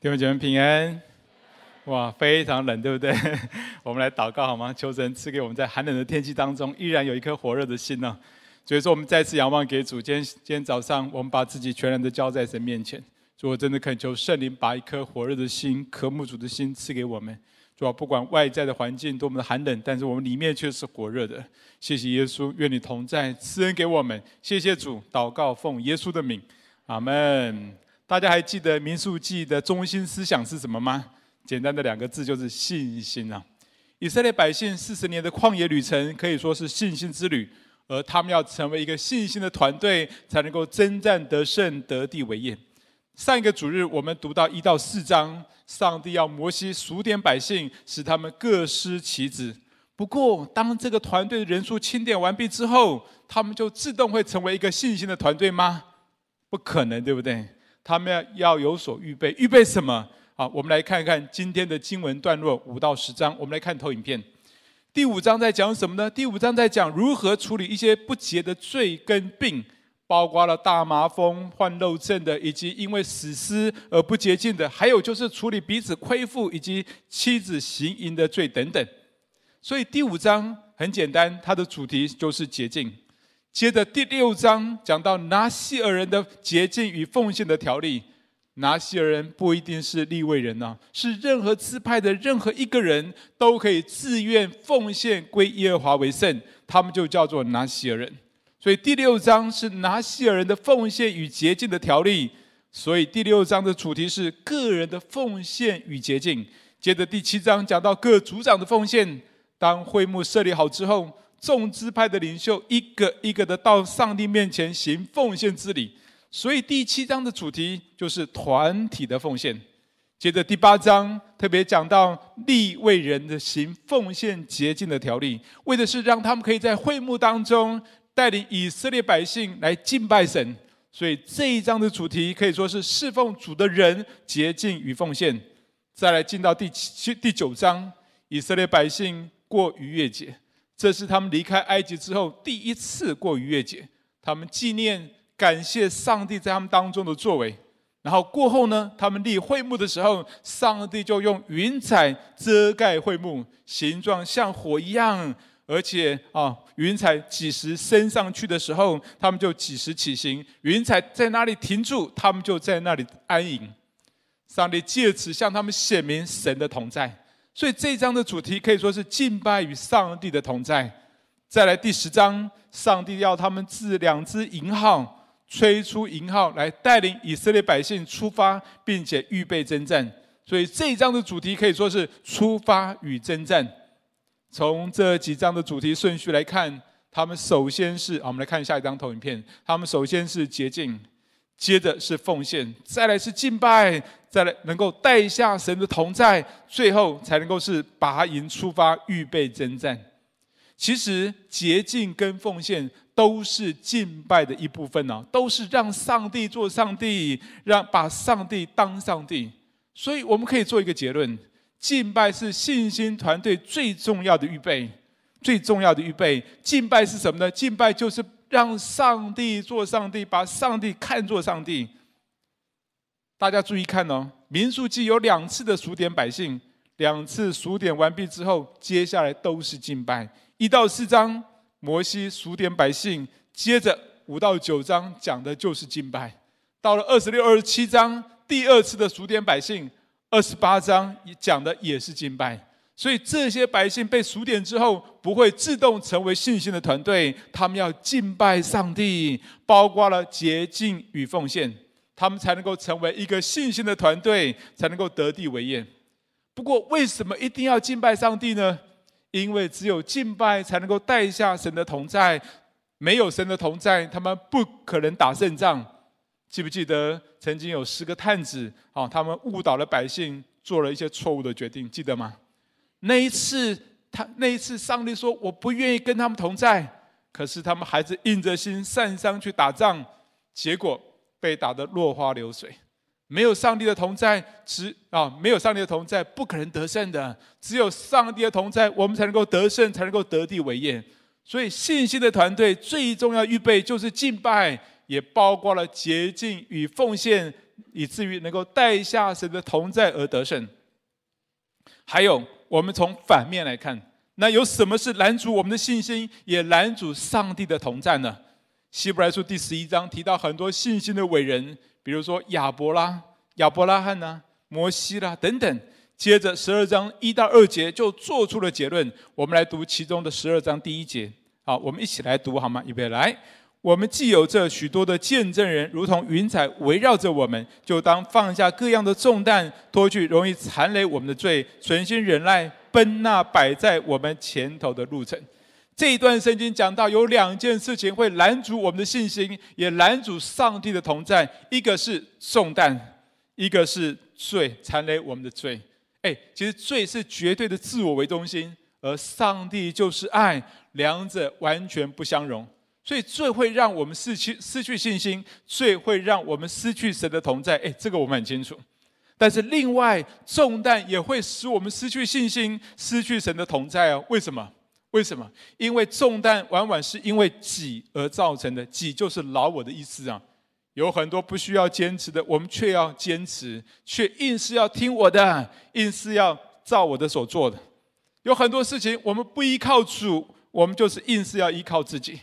弟兄姐妹平安，哇，非常冷，对不对？我们来祷告好吗？求神赐给我们在寒冷的天气当中，依然有一颗火热的心呢、所以说，我们再次仰望给主。今天今天早上，我们把自己全然的交在神面前。主，我真的恳求圣灵把一颗火热的心、渴慕主的心赐给我们。主啊，不管外在的环境多么的寒冷，但是我们里面却是火热的。谢谢耶稣，愿你同在，赐恩给我们。谢谢主，祷告奉耶稣的名，阿门。大家还记得民数记的中心思想是什么吗？简单的两个字就是信心啊！以色列百姓四十年的旷野旅程可以说是信心之旅，而他们要成为一个信心的团队，才能够征战得胜、得地为业。上一个主日我们读到一到四章，上帝要摩西数点百姓，使他们各司其职。不过，当这个团队的人数清点完毕之后，他们就自动会成为一个信心的团队吗？不可能，对不对？他们要要有所预备，预备什么？好，我们来看一看今天的经文段落五到十章。我们来看投影片。第五章在讲什么呢？第五章在讲如何处理一些不洁的罪跟病，包括了大麻风、患肉症的，以及因为死尸而不洁净的，还有就是处理彼此亏负以及妻子行淫的罪等等。所以第五章很简单，它的主题就是洁净。接着第六章讲到拿西尔人的洁净与奉献的条例，拿西尔人不一定是立位人呐，是任何支派的任何一个人都可以自愿奉献归耶和华为圣，他们就叫做拿西尔人。所以第六章是拿西尔人的奉献与洁净的条例，所以第六章的主题是个人的奉献与洁净。接着第七章讲到各族长的奉献，当会幕设立好之后。众支派的领袖一个一个的到上帝面前行奉献之礼，所以第七章的主题就是团体的奉献。接着第八章特别讲到利为人的行奉献洁净的条例，为的是让他们可以在会幕当中带领以色列百姓来敬拜神。所以这一章的主题可以说是侍奉主的人洁净与奉献。再来进到第七第九章，以色列百姓过逾越节。这是他们离开埃及之后第一次过逾越节，他们纪念、感谢上帝在他们当中的作为。然后过后呢，他们立会幕的时候，上帝就用云彩遮盖会幕，形状像火一样。而且啊，云彩几时升上去的时候，他们就几时起行；云彩在哪里停住，他们就在那里安营。上帝借此向他们显明神的同在。所以这一章的主题可以说是敬拜与上帝的同在。再来第十章，上帝要他们制两只银号，吹出银号来带领以色列百姓出发，并且预备征战。所以这一章的主题可以说是出发与征战。从这几章的主题顺序来看，他们首先是，我们来看下一张投影片，他们首先是洁净。接着是奉献，再来是敬拜，再来能够带下神的同在，最后才能够是拔营出发，预备征战。其实洁净跟奉献都是敬拜的一部分呢，都是让上帝做上帝，让把上帝当上帝。所以我们可以做一个结论：敬拜是信心团队最重要的预备，最重要的预备。敬拜是什么呢？敬拜就是。让上帝做上帝，把上帝看作上帝。大家注意看哦，民数记有两次的数点百姓，两次数点完毕之后，接下来都是敬拜。一到四章，摩西数点百姓，接着五到九章讲的就是敬拜。到了二十六、二十七章，第二次的数点百姓，二十八章讲的也是敬拜。所以这些百姓被数点之后，不会自动成为信心的团队，他们要敬拜上帝，包括了洁净与奉献，他们才能够成为一个信心的团队，才能够得地为业。不过，为什么一定要敬拜上帝呢？因为只有敬拜才能够带下神的同在，没有神的同在，他们不可能打胜仗。记不记得曾经有十个探子啊，他们误导了百姓，做了一些错误的决定，记得吗？那一次，他那一次，上帝说：“我不愿意跟他们同在。”可是他们还是硬着心上山去打仗，结果被打得落花流水。没有上帝的同在，只啊，没有上帝的同在，不可能得胜的。只有上帝的同在，我们才能够得胜，才能够得地为业。所以，信心的团队最重要预备就是敬拜，也包括了洁净与奉献，以至于能够带下神的同在而得胜。还有，我们从反面来看，那有什么是拦阻我们的信心，也拦阻上帝的同在呢？希伯来书第十一章提到很多信心的伟人，比如说亚伯拉、亚伯拉罕呐、摩西啦等等。接着十二章一到二节就做出了结论。我们来读其中的十二章第一节。好，我们一起来读好吗？预备来。我们既有这许多的见证人，如同云彩围绕着我们，就当放下各样的重担，脱去容易残累我们的罪，存心忍耐，奔那摆在我们前头的路程。这一段圣经讲到有两件事情会拦阻我们的信心，也拦阻上帝的同在，一个是重担，一个是罪，缠累我们的罪。哎，其实罪是绝对的自我为中心，而上帝就是爱，两者完全不相容。所以罪会让我们失去失去信心，罪会让我们失去神的同在。哎，这个我们很清楚。但是另外，重担也会使我们失去信心，失去神的同在哦。为什么？为什么？因为重担往往是因为己而造成的，己就是老我的意思啊。有很多不需要坚持的，我们却要坚持，却硬是要听我的，硬是要照我的所做的。有很多事情我们不依靠主，我们就是硬是要依靠自己。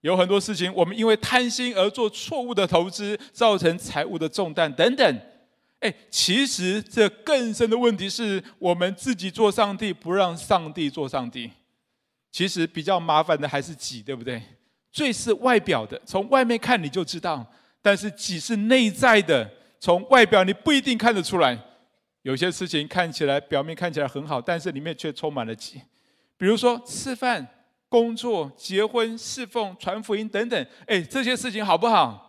有很多事情我们因为贪心而做错误的投资，造成财务的重担等等。哎，其实这更深的问题是我们自己做上帝，不让上帝做上帝。其实比较麻烦的还是己，对不对？罪是外表的，从外面看你就知道。但是己是内在的，从外表你不一定看得出来。有些事情看起来表面看起来很好，但是里面却充满了己。比如说吃饭、工作、结婚、侍奉、传福音等等，哎，这些事情好不好？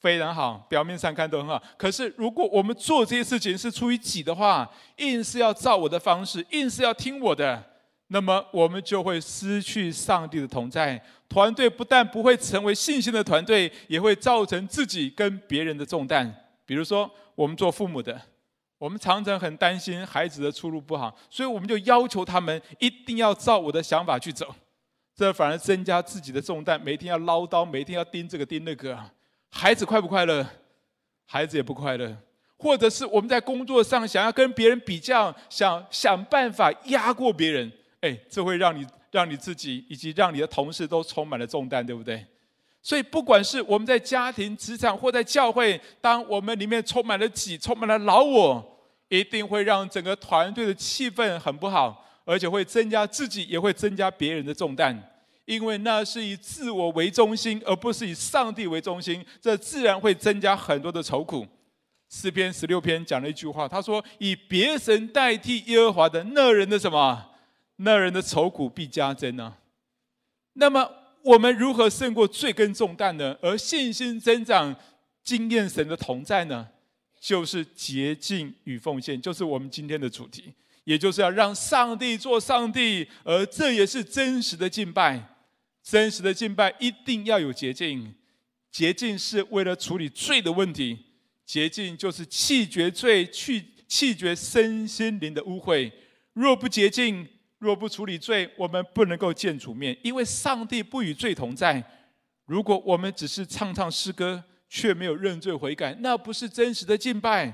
非常好，表面上看都很好。可是如果我们做这些事情是出于己的话，硬是要照我的方式，硬是要听我的，那么我们就会失去上帝的同在。团队不但不会成为信心的团队，也会造成自己跟别人的重担。比如说，我们做父母的，我们常常很担心孩子的出路不好，所以我们就要求他们一定要照我的想法去走，这反而增加自己的重担，每天要唠叨，每天要盯这个盯那个。孩子快不快乐？孩子也不快乐。或者是我们在工作上想要跟别人比较，想想办法压过别人，哎，这会让你。让你自己以及让你的同事都充满了重担，对不对？所以，不管是我们在家庭、职场或在教会，当我们里面充满了己、充满了老我，一定会让整个团队的气氛很不好，而且会增加自己，也会增加别人的重担。因为那是以自我为中心，而不是以上帝为中心，这自然会增加很多的愁苦。诗篇十六篇讲了一句话，他说：“以别神代替耶和华的那人的什么？”那人的愁苦必加增呢、那么我们如何胜过罪跟重担呢？而信心增长、经验神的同在呢？就是洁净与奉献，就是我们今天的主题，也就是要让上帝做上帝，而这也是真实的敬拜。真实的敬拜一定要有洁净，洁净是为了处理罪的问题，洁净就是弃绝罪，去弃绝身心灵的污秽。若不洁净，若不处理罪，我们不能够见主面，因为上帝不与罪同在。如果我们只是唱唱诗歌，却没有认罪悔改，那不是真实的敬拜；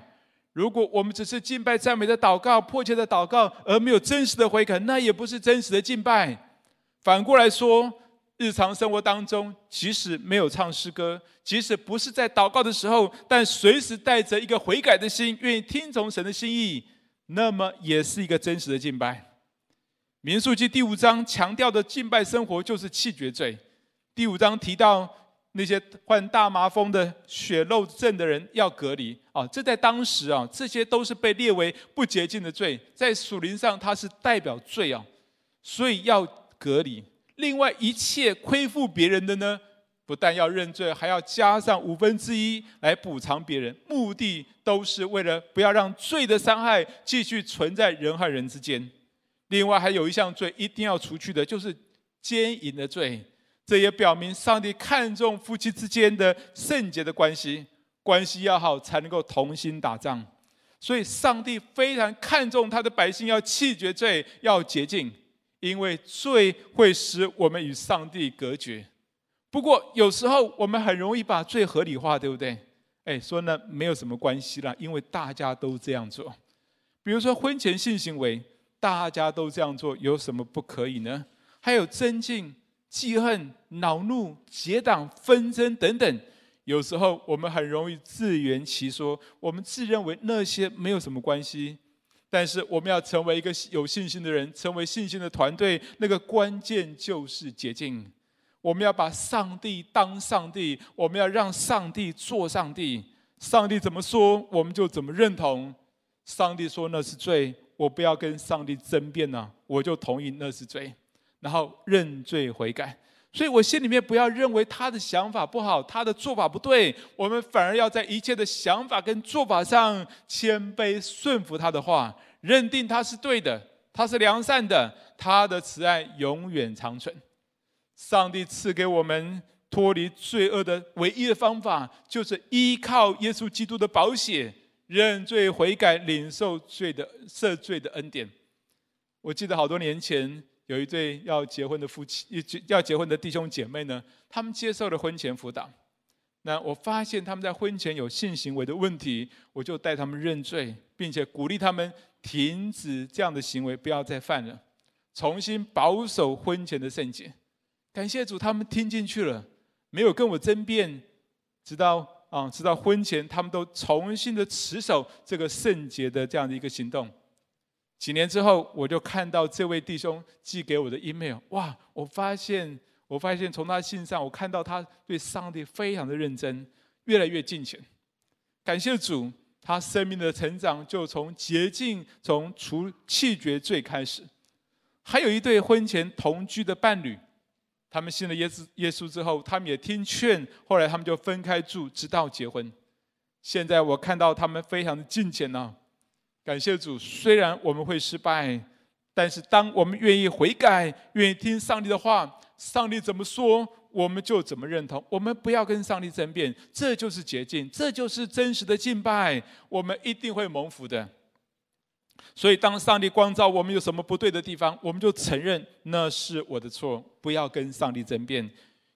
如果我们只是敬拜赞美的祷告、迫切的祷告，而没有真实的悔改，那也不是真实的敬拜。反过来说，日常生活当中，即使没有唱诗歌，即使不是在祷告的时候，但随时带着一个悔改的心，愿意听从神的心意，那么也是一个真实的敬拜。民数记第五章强调的敬拜生活就是弃绝罪。第五章提到那些患大麻风的血漏症的人要隔离啊，这在当时啊，这些都是被列为不洁净的罪，在属灵上它是代表罪啊，所以要隔离。另外一切亏负别人的呢，不但要认罪，还要加上五分之一来补偿别人，目的都是为了不要让罪的伤害继续存在人和人之间。另外还有一项罪一定要除去的，就是奸淫的罪。这也表明上帝看重夫妻之间的圣洁的关系，关系要好才能够同心打仗。所以上帝非常看重他的百姓要弃绝罪，要洁净，因为罪会使我们与上帝隔绝。不过有时候我们很容易把罪合理化，对不对？哎，说呢没有什么关系啦，因为大家都这样做。比如说婚前性行为，大家都这样做，有什么不可以呢？还有争竞、记恨、恼怒、结党、纷争等等。有时候我们很容易自圆其说，我们自认为那些没有什么关系。但是我们要成为一个有信心的人，成为信心的团队，那个关键就是洁净。我们要把上帝当上帝，我们要让上帝做上帝。上帝怎么说，我们就怎么认同。上帝说那是罪，我不要跟上帝争辩呢，我就同意那是罪，然后认罪悔改。所以我心里面不要认为他的想法不好，他的做法不对，我们反而要在一切的想法跟做法上谦卑顺服他的话，认定他是对的，他是良善的，他的慈爱永远长存。上帝赐给我们脱离罪恶的唯一的方法，就是依靠耶稣基督的宝血，认罪悔改，领受罪的赦罪的恩典。我记得好多年前。有一对要结婚的夫妻，要结婚的弟兄姐妹呢，他们接受了婚前辅导。那我发现他们在婚前有性行为的问题，我就带他们认罪，并且鼓励他们停止这样的行为，不要再犯了，重新保守婚前的圣洁。感谢主，他们听进去了，没有跟我争辩，直到啊，直到婚前，他们都重新的持守这个圣洁的这样的一个行动。几年之后，我就看到这位弟兄寄给我的 email，哇！我发现，我发现从他信上，我看到他对上帝非常的认真，越来越敬虔。感谢主，他生命的成长就从洁净、从除弃绝罪开始。还有一对婚前同居的伴侣，他们信了耶稣耶稣之后，他们也听劝，后来他们就分开住，直到结婚。现在我看到他们非常的敬虔呢。感谢主，虽然我们会失败，但是当我们愿意悔改，愿意听上帝的话，上帝怎么说，我们就怎么认同。我们不要跟上帝争辩，这就是捷径，这就是真实的敬拜。我们一定会蒙福的。所以，当上帝光照我们有什么不对的地方，我们就承认那是我的错，不要跟上帝争辩。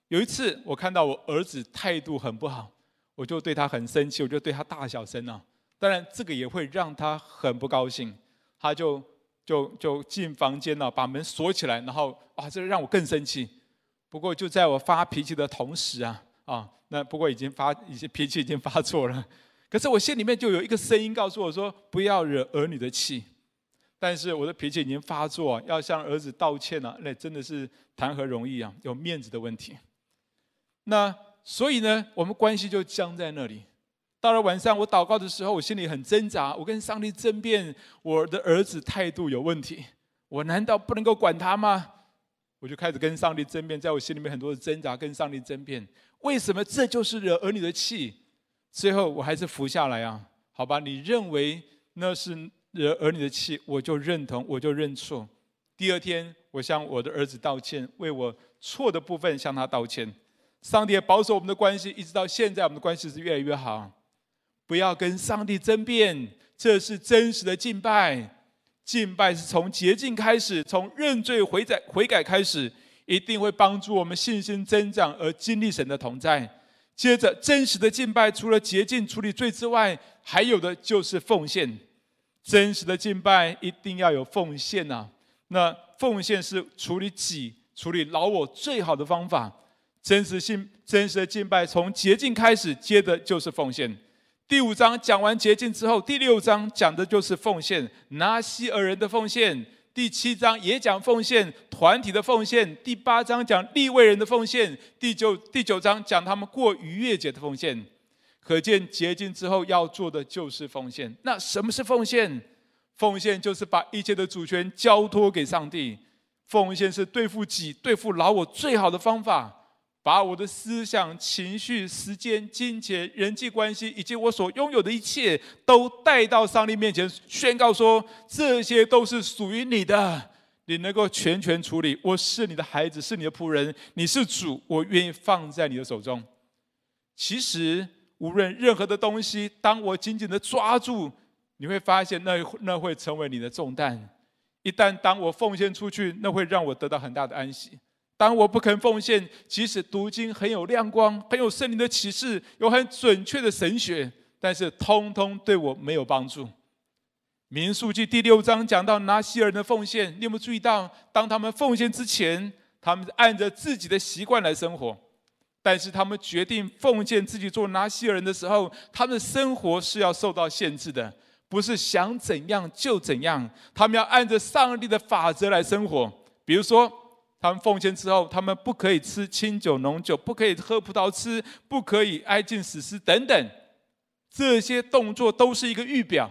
有一次，我看到我儿子态度很不好，我就对他很生气，我就对他大小声啊。当然，这个也会让他很不高兴，他就就就进房间了，把门锁起来，然后啊，这让我更生气。不过就在我发脾气的同时啊啊，那不过已经发，已经脾气已经发作了。可是我心里面就有一个声音告诉我说，不要惹儿女的气。但是我的脾气已经发作，要向儿子道歉了，那真的是谈何容易啊，有面子的问题。那所以呢，我们关系就僵在那里。到了晚上，我祷告的时候，我心里很挣扎。我跟上帝争辩，我的儿子态度有问题，我难道不能够管他吗？我就开始跟上帝争辩，在我心里面很多的挣扎，跟上帝争辩，为什么这就是惹儿女的气？最后我还是服下来啊，好吧，你认为那是惹儿女的气，我就认同，我就认错。第二天，我向我的儿子道歉，为我错的部分向他道歉。上帝也保守我们的关系，一直到现在，我们的关系是越来越好。不要跟上帝争辩，这是真实的敬拜。敬拜是从洁净开始，从认罪悔改悔改开始，一定会帮助我们信心增长而经历神的同在。接着，真实的敬拜除了洁净处理罪之外，还有的就是奉献。真实的敬拜一定要有奉献呐、啊。那奉献是处理己、处理老我最好的方法。真实性、真实的敬拜从洁净开始，接的就是奉献。第五章讲完洁净之后，第六章讲的就是奉献，拿西尔人的奉献。第七章也讲奉献，团体的奉献。第八章讲立位人的奉献。第九第九章讲他们过逾越节的奉献。可见洁净之后要做的就是奉献。那什么是奉献？奉献就是把一切的主权交托给上帝。奉献是对付己、对付老我最好的方法。把我的思想、情绪、时间、金钱、人际关系，以及我所拥有的一切，都带到上帝面前，宣告说：这些都是属于你的，你能够全权处理。我是你的孩子，是你的仆人，你是主，我愿意放在你的手中。其实，无论任何的东西，当我紧紧的抓住，你会发现那那会成为你的重担。一旦当我奉献出去，那会让我得到很大的安息。当我不肯奉献，即使读经很有亮光，很有圣灵的启示，有很准确的神学，但是通通对我没有帮助。民数记第六章讲到拿细耳人的奉献，你有没有注意到？当他们奉献之前，他们按着自己的习惯来生活；但是他们决定奉献自己做拿细耳人的时候，他们的生活是要受到限制的，不是想怎样就怎样。他们要按着上帝的法则来生活。比如说，他们奉献之后，他们不可以吃清酒浓酒，不可以喝葡萄汁，不可以挨近死尸等等。这些动作都是一个预表。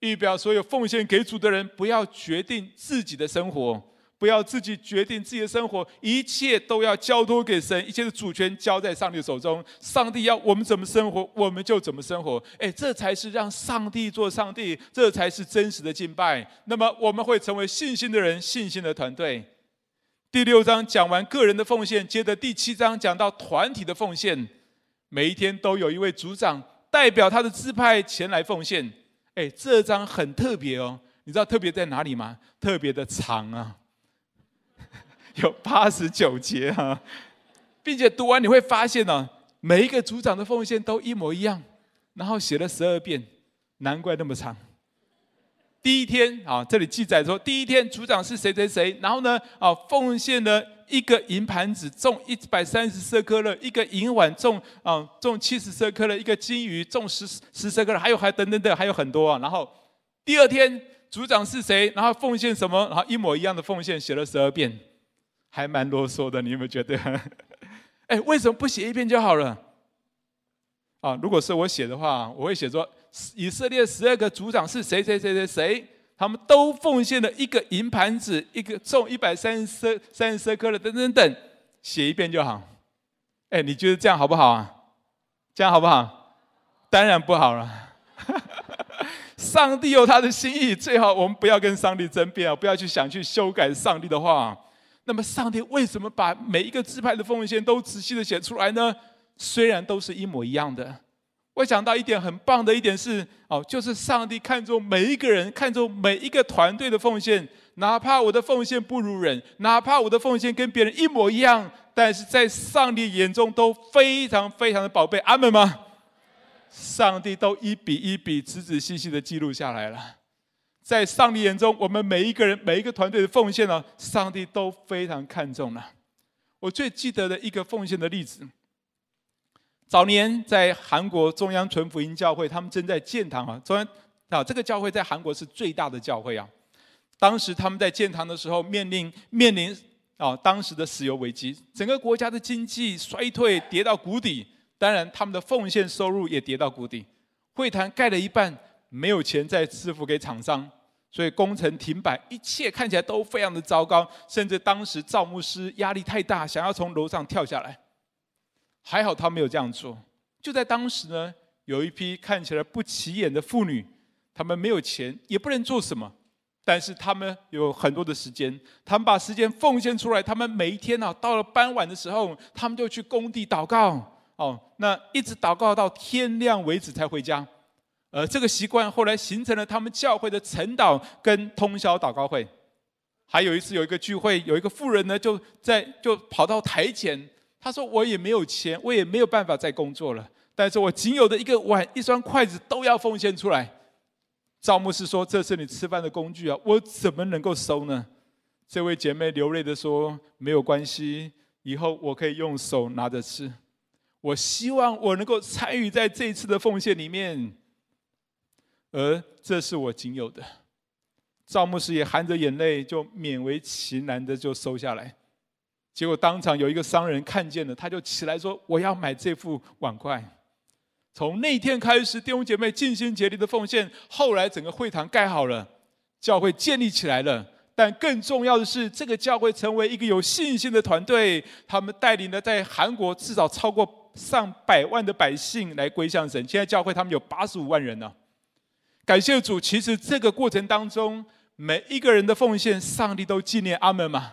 预表所有奉献给主的人，不要决定自己的生活，不要自己决定自己的生活，一切都要交托给神，一切的主权交在上帝手中。上帝要我们怎么生活，我们就怎么生活。哎，这才是让上帝做上帝，这才是真实的敬拜。那么我们会成为信心的人，信心的团队。第六章讲完个人的奉献，接着第七章讲到团体的奉献。每一天都有一位组长代表他的支派前来奉献。哎，这章很特别哦，你知道特别在哪里吗？特别的长啊，有八十九节啊，并且读完你会发现呢，每一个组长的奉献都一模一样，然后写了十二遍，难怪那么长。第一天啊，这里记载说，第一天组长是谁谁谁，然后呢，啊，奉献了一个银盘子重一百三十舍客勒，一个银碗重啊重七十舍客勒，一个金鱼重十十舍客勒，还有还等等等，还有很多啊。然后第二天组长是谁，然后奉献什么，然后一模一样的奉献写了十二遍，还蛮啰嗦的，你有没有觉得？哎，为什么不写一遍就好了？啊，如果是我写的话，我会写说以色列十二个组长是谁谁谁谁谁。他们都奉献了一个银盘子，一个重一百三十三十舍客勒等等等，写一遍就好。哎，你觉得这样好不好啊？这样好不好？当然不好了。上帝有他的心意，最好我们不要跟上帝争辩啊，不要去想去修改上帝的话。那么，上帝为什么把每一个支派的奉献都仔细的写出来呢？虽然都是一模一样的。我想到一点很棒的一点是，哦，就是上帝看重每一个人，看重每一个团队的奉献，哪怕我的奉献不如人，哪怕我的奉献跟别人一模一样，但是在上帝眼中都非常非常的宝贝。阿门吗？上帝都一笔一笔、仔仔细细的记录下来了，在上帝眼中，我们每一个人、每一个团队的奉献呢，上帝都非常看重了。我最记得的一个奉献的例子。早年在韩国中央纯福音教会，他们正在建堂啊。中央啊，这个教会在韩国是最大的教会啊。当时他们在建堂的时候，面临面临啊当时的石油危机，整个国家的经济衰退，跌到谷底。当然，他们的奉献收入也跌到谷底。会堂盖了一半，没有钱再支付给厂商，所以工程停摆，一切看起来都非常的糟糕。甚至当时赵牧师压力太大，想要从楼上跳下来。还好他没有这样做。就在当时呢，有一批看起来不起眼的妇女，她们没有钱，也不能做什么，但是她们有很多的时间，她们把时间奉献出来。她们每一天啊，到了傍晚的时候，她们就去工地祷告。哦，那一直祷告到天亮为止才回家。呃，这个习惯后来形成了他们教会的晨祷跟通宵祷告会。还有一次有一个聚会，有一个妇人呢，就在就跑到台前。他说：“我也没有钱，我也没有办法再工作了。但是我仅有的一个碗、一双筷子都要奉献出来。”赵牧师说：“这是你吃饭的工具啊，我怎么能够收呢？”这位姐妹流泪的说：“没有关系，以后我可以用手拿着吃。我希望我能够参与在这一次的奉献里面，而这是我仅有的。”赵牧师也含着眼泪，就勉为其难的就收下来。结果当场有一个商人看见了，他就起来说：“我要买这副碗筷。”从那天开始，弟兄姐妹尽心竭力的奉献。后来整个会堂盖好了，教会建立起来了。但更重要的是，这个教会成为一个有信心的团队。他们带领了在韩国至少超过上百万的百姓来归向神。现在教会他们有八十五万人呢。感谢主，其实这个过程当中，每一个人的奉献，上帝都纪念。阿门嘛。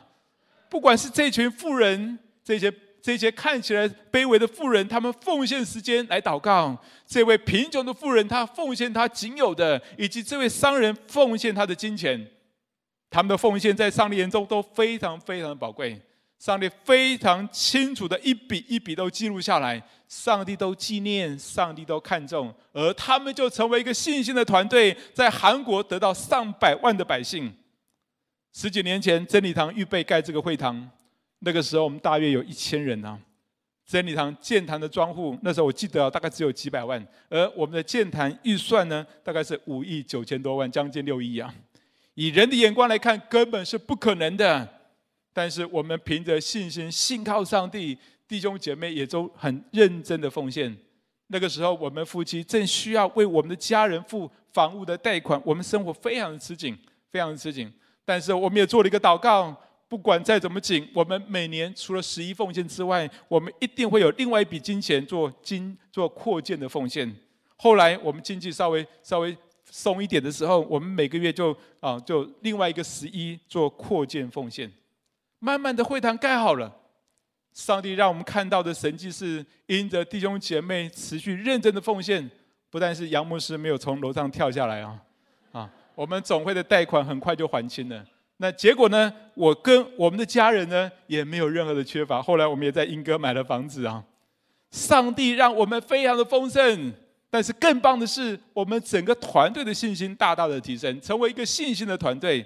不管是这群富人，这些这些看起来卑微的富人，他们奉献时间来祷告；这位贫穷的富人，他奉献他仅有的，以及这位商人奉献他的金钱，他们的奉献在上帝眼中都非常非常的宝贵。上帝非常清楚的一笔一笔都记录下来，上帝都纪念，上帝都看重，而他们就成为一个信心的团队，在韩国得到上百万的百姓。十几年前，真理堂预备盖这个会堂，那个时候我们大约有一千人啊。真理堂建堂的庄户，那时候我记得大概只有几百万，而我们的建堂预算呢，大概是五亿九千多万，将近六亿啊。以人的眼光来看，根本是不可能的。但是我们凭着信心，信靠上帝，弟兄姐妹也都很认真的奉献。那个时候，我们夫妻正需要为我们的家人付房屋的贷款，我们生活非常的吃紧，非常的吃紧。但是我们也做了一个祷告，不管再怎么紧，我们每年除了十一奉献之外，我们一定会有另外一笔金钱做金做扩建的奉献。后来我们经济稍微稍微松一点的时候，我们每个月就啊就另外一个十一做扩建奉献。慢慢的会堂盖好了，上帝让我们看到的神迹是，因着弟兄姐妹持续认真的奉献，不但是杨牧师没有从楼上跳下来啊，啊，我们总会的贷款很快就还清了。那结果呢？我跟我们的家人呢也没有任何的缺乏。后来我们也在英哥买了房子啊。上帝让我们非常的丰盛，但是更棒的是，我们整个团队的信心大大的提升，成为一个信心的团队。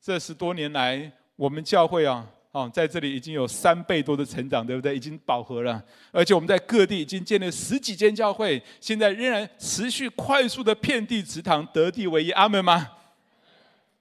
这十多年来。我们教会啊，哦，在这里已经有三倍多的成长，对不对？已经饱和了，而且我们在各地已经建立十几间教会，现在仍然持续快速的遍地植堂，得地为业。阿门吗？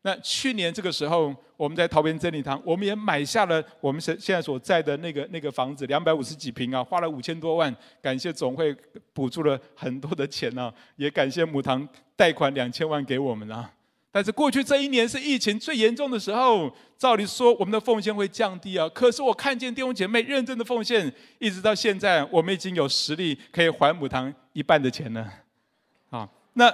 那去年这个时候，我们在桃园真理堂，我们也买下了我们现现在所在的那个那个房子，两百五十几平啊，花了五千多万，感谢总会补助了很多的钱啊，也感谢母堂贷款两千万给我们啊。但是过去这一年是疫情最严重的时候，照理说我们的奉献会降低啊。可是我看见弟兄姐妹认真的奉献，一直到现在，我们已经有实力可以还母堂一半的钱了。啊，那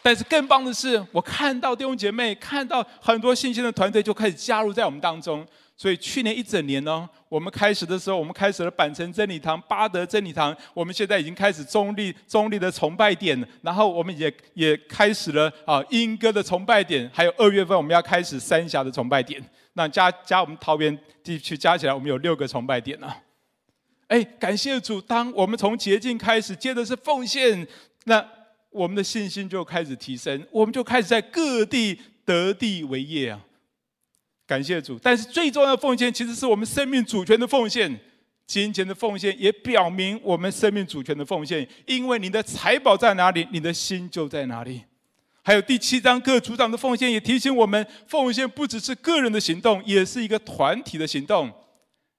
但是更棒的是，我看到弟兄姐妹，看到很多信心的团队就开始加入在我们当中。所以去年一整年呢，我们开始的时候，我们开始了板城真理堂、八德真理堂，我们现在已经开始中立中立的崇拜点，然后我们也也开始了啊英歌的崇拜点，还有二月份我们要开始三峡的崇拜点。那加加我们桃园地区加起来，我们有六个崇拜点了。哎，感谢主，当我们从洁净开始，接着是奉献，那我们的信心就开始提升，我们就开始在各地得地为业啊。感谢主，但是最重要的奉献其实是我们生命主权的奉献，金钱的奉献也表明我们生命主权的奉献。因为你的财宝在哪里，你的心就在哪里。还有第七章各组长的奉献也提醒我们，奉献不只是个人的行动，也是一个团体的行动。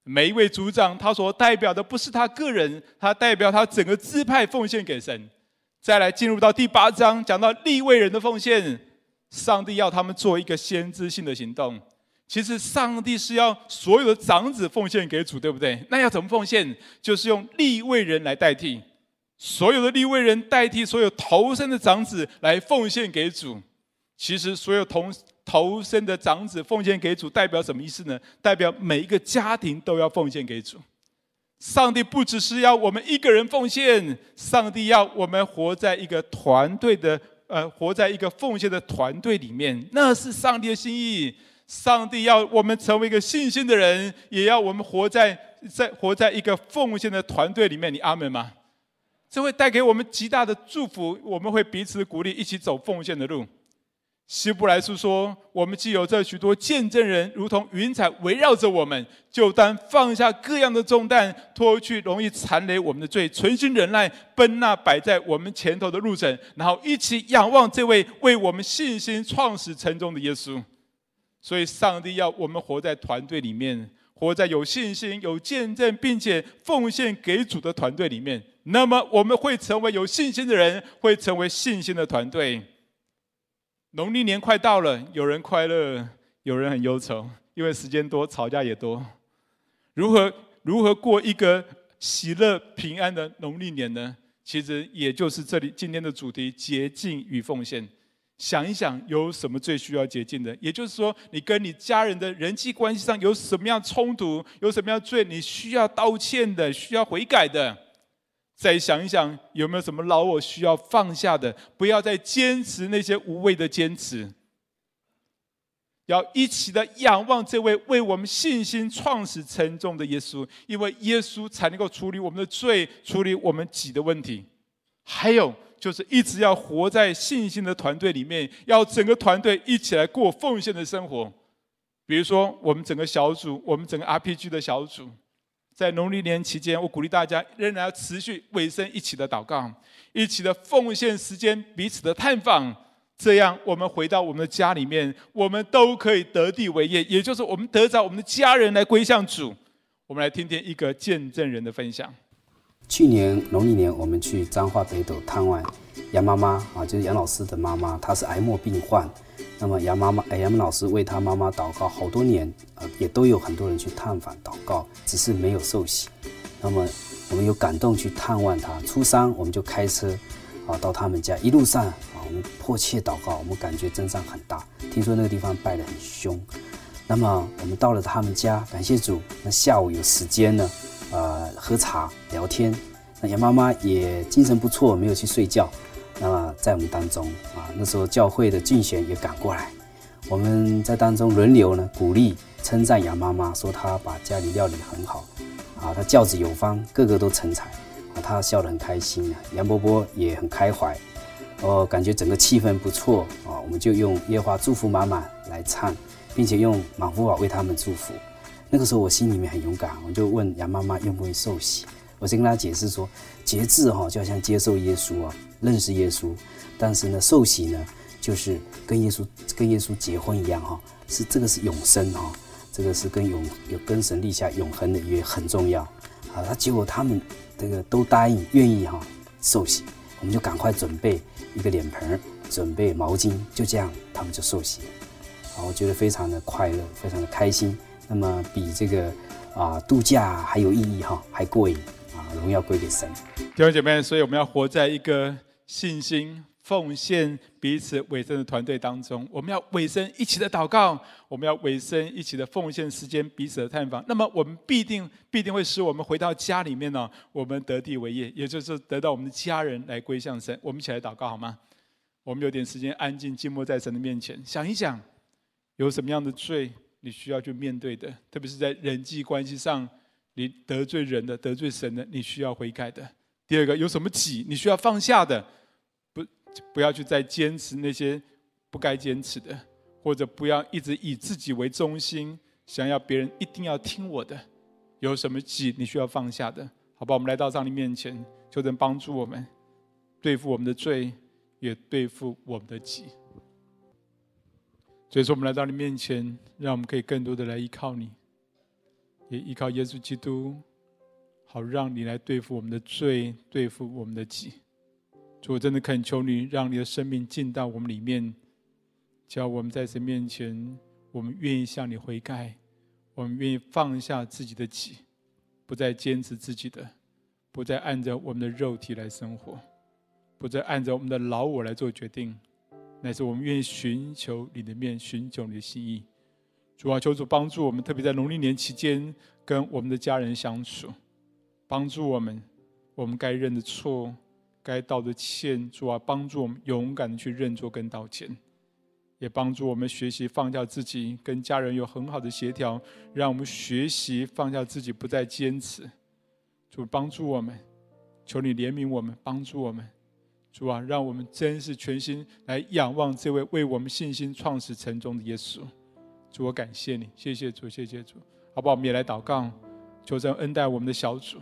每一位组长他所代表的不是他个人，他代表他整个支派奉献给神。再来进入到第八章，讲到立位人的奉献，上帝要他们做一个先知性的行动。其实上帝是要所有的长子奉献给主，对不对？那要怎么奉献？就是用立位人来代替，所有的立位人代替所有头生的长子来奉献给主。其实所有同头生的长子奉献给主，代表什么意思呢？代表每一个家庭都要奉献给主。上帝不只是要我们一个人奉献，上帝要我们活在一个团队的，呃，活在一个奉献的团队里面，那是上帝的心意。上帝要我们成为一个信心的人，也要我们活在在活在一个奉献的团队里面。你阿门吗？这会带给我们极大的祝福。我们会彼此鼓励，一起走奉献的路。希伯来书说：“我们既有这许多见证人，如同云彩围绕着我们，就当放下各样的重担，脱去容易缠累我们的罪，存心忍耐，奔那摆在我们前头的路程，然后一起仰望这位为我们信心创始成终的耶稣。”所以，上帝要我们活在团队里面，活在有信心、有见证，并且奉献给主的团队里面。那么，我们会成为有信心的人，会成为信心的团队。农历年快到了，有人快乐，有人很忧愁，因为时间多，吵架也多。如何如何过一个喜乐平安的农历年呢？其实，也就是这里今天的主题：洁净与奉献。想一想，有什么最需要洁净的？也就是说，你跟你家人的人际关系上有什么样冲突，有什么样罪，你需要道歉的，需要悔改的。再想一想，有没有什么老我需要放下的？不要再坚持那些无谓的坚持。要一起的仰望这位为我们信心创始成终的耶稣，因为耶稣才能够处理我们的罪，处理我们己的问题。还有就是一直要活在信心的团队里面，要整个团队一起来过奉献的生活。比如说，我们整个小组，我们整个 RPG 的小组，在农历年期间，我鼓励大家仍然要持续委身一起的祷告，一起的奉献时间，彼此的探访。这样，我们回到我们的家里面，我们都可以得地为业，也就是我们得着我们的家人来归向主。我们来听听一个见证人的分享。去年农历年，我们去彰化北斗探望杨妈妈啊，就是杨老师的妈妈，她是癌末病患。那么杨妈妈，哎，杨老师为她妈妈祷告好多年，呃，也都有很多人去探访祷告，只是没有受洗。那么我们有感动去探望她，初三我们就开车啊到他们家，一路上啊。我们迫切祷告，我们感觉阵仗很大。听说那个地方拜得很凶，那么我们到了他们家，感谢主。那下午有时间呢，喝茶聊天。那杨妈妈也精神不错，没有去睡觉。那么在我们当中啊，那时候教会的竞选也赶过来，我们在当中轮流呢鼓励称赞杨妈妈，说她把家里料理很好，啊，她教子有方，个个都成才，啊，她笑得很开心啊。杨伯伯也很开怀。哦，感觉整个气氛不错啊，我们就用烟花祝福满满来唱，并且用满福宝为他们祝福。那个时候我心里面很勇敢，我就问杨妈妈愿不愿意受洗。我先跟她解释说，节制哈就好像接受耶稣啊，认识耶稣。但是呢，受洗呢就是跟耶稣跟耶稣结婚一样哈，是这个是永生哈，这个是跟永有跟神立下永恒的约很重要。啊，他结果他们这个都答应愿意哈受洗，我们就赶快准备。一个脸盆，准备毛巾，就这样，他们就受洗。啊，我觉得非常的快乐，非常的开心。那么比这个啊度假还有意义哈，还过瘾啊！荣耀归给神。弟兄姐妹，所以我们要活在一个信心、奉献、彼此委身的团队当中。我们要委身一起的祷告，我们要委身一起的奉献时间，彼此的探访。那么我们必定必定会使我们回到家里面呢，我们得地为业，也就是得到我们的家人来归向神。我们一起来祷告好吗？我们有点时间安静静默在神的面前，想一想，有什么样的罪你需要去面对的？特别是在人际关系上，你得罪人的、得罪神的，你需要悔改的。第二个，有什么己你需要放下的？不，不要去再坚持那些不该坚持的，或者不要一直以自己为中心，想要别人一定要听我的。有什么己你需要放下的？好吧，我们来到上帝面前，求神帮助我们对付我们的罪。也对付我们的己，所以说我们来到你面前，让我们可以更多的来依靠你，也依靠耶稣基督，好让你来对付我们的罪，对付我们的己。主，我真的恳求你，让你的生命进到我们里面，叫我们在神面前，我们愿意向你悔改，我们愿意放下自己的己，不再坚持自己的，不再按照我们的肉体来生活。不再按照我们的老我来做决定，乃是我们愿意寻求你的面，寻求你的心意。主啊，求主帮助我们，特别在农历年期间跟我们的家人相处，帮助我们，我们该认的错，该道的歉。主啊，帮助我们勇敢的去认错跟道歉，也帮助我们学习放下自己，跟家人有很好的协调，让我们学习放下自己，不再坚持。主帮助我们，求你怜悯我们，帮助我们。主啊，让我们真是全心来仰望这位为我们信心创始成终的耶稣。主，我感谢你，谢谢主，谢谢主。好不好？我们也来祷告，求神恩待我们的小组，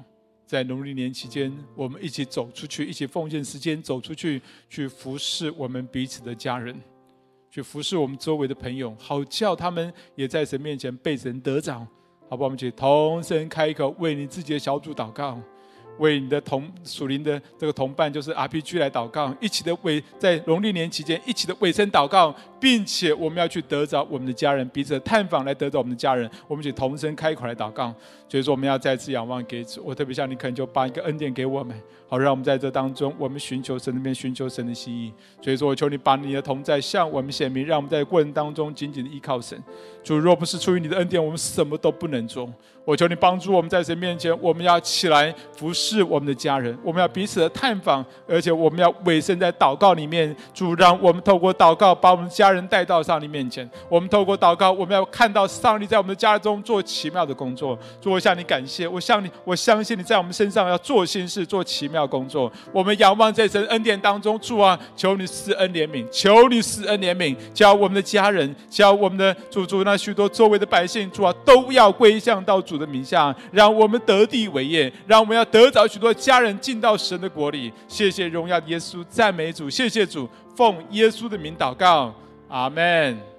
在农历年期间，我们一起走出去，一起奉献时间走出去，去服侍我们彼此的家人，去服侍我们周围的朋友，好叫他们也在神面前被神得着。好不好？我们一起同声开口，为你自己的小组祷告。为你的同属灵的这个同伴，就是 RPG 来祷告，一起的为在农历年期间一起的尾声祷告，并且我们要去得着我们的家人，彼此的探访来得着我们的家人，我们一起同声开口来祷告。所以说，我们要再次仰望给主。我特别向你恳求，把一个恩典给我们，好让我们在这当中，我们寻求神那边寻求神的心意。所以说我求你把你的同在向我们显明，让我们在过程当中紧紧的依靠神。主，若不是出于你的恩典，我们什么都不能做。我求你帮助我们，在神面前，我们要起来服侍我们的家人，我们要彼此的探访，而且我们要委身在祷告里面。主，让我们透过祷告，把我们家人人带到上帝面前。我们透过祷告，我们要看到上帝在我们的家中做奇妙的工作。主，我向你感谢，我向你，我相信你在我们身上要做新事，做奇妙工作。我们仰望在神恩典当中，主啊，求你施恩怜悯，求你施恩怜悯，叫我们的家人，叫我们的主主那许多周围的百姓，主啊，都要归向到。主的名下，让我们得地为业，让我们要得着许多家人进到神的国里。谢谢荣耀的耶稣，赞美主，谢谢主，奉耶稣的名祷告，阿门。